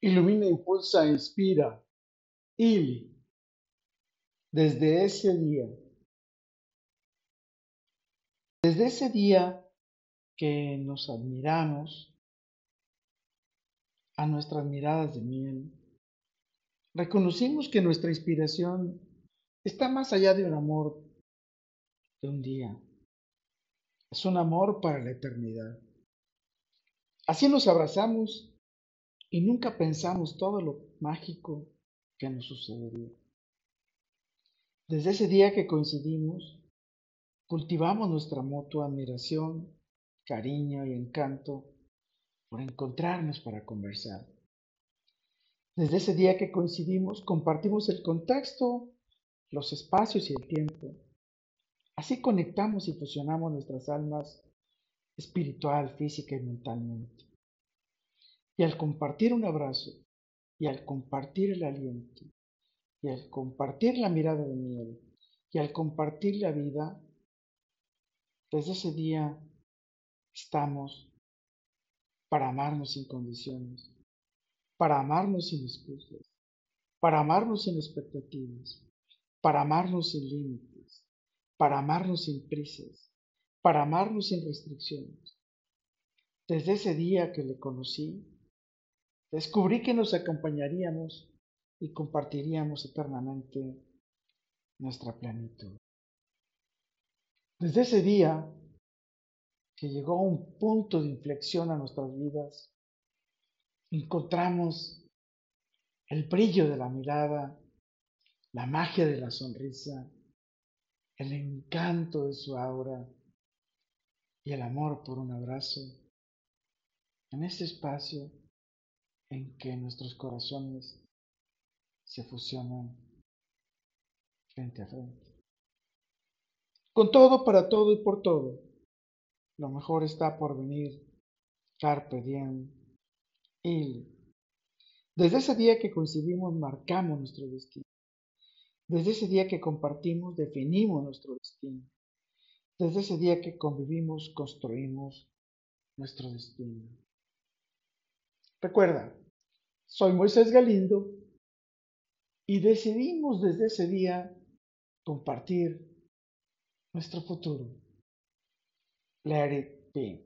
Ilumina, impulsa, inspira. Ili. Desde ese día, desde ese día que nos admiramos a nuestras miradas de miel, reconocimos que nuestra inspiración está más allá de un amor de un día. Es un amor para la eternidad. Así nos abrazamos y nunca pensamos todo lo mágico que nos sucedería. Desde ese día que coincidimos, cultivamos nuestra mutua admiración, cariño y encanto por encontrarnos para conversar. Desde ese día que coincidimos, compartimos el contexto, los espacios y el tiempo. Así conectamos y fusionamos nuestras almas espiritual, física y mentalmente. Y al compartir un abrazo, y al compartir el aliento, y al compartir la mirada de miel, y al compartir la vida, desde ese día estamos para amarnos sin condiciones, para amarnos sin excusas, para amarnos sin expectativas, para amarnos sin límites, para amarnos sin prisas, para amarnos sin restricciones. Desde ese día que le conocí, descubrí que nos acompañaríamos y compartiríamos eternamente nuestra plenitud. Desde ese día que llegó un punto de inflexión a nuestras vidas, encontramos el brillo de la mirada, la magia de la sonrisa, el encanto de su aura y el amor por un abrazo en ese espacio en que nuestros corazones se fusionan frente a frente. Con todo, para todo y por todo, lo mejor está por venir. Carpe diem. Y desde ese día que coincidimos, marcamos nuestro destino. Desde ese día que compartimos, definimos nuestro destino. Desde ese día que convivimos, construimos nuestro destino. Recuerda, soy Moisés Galindo y decidimos desde ese día compartir nuestro futuro. Let it.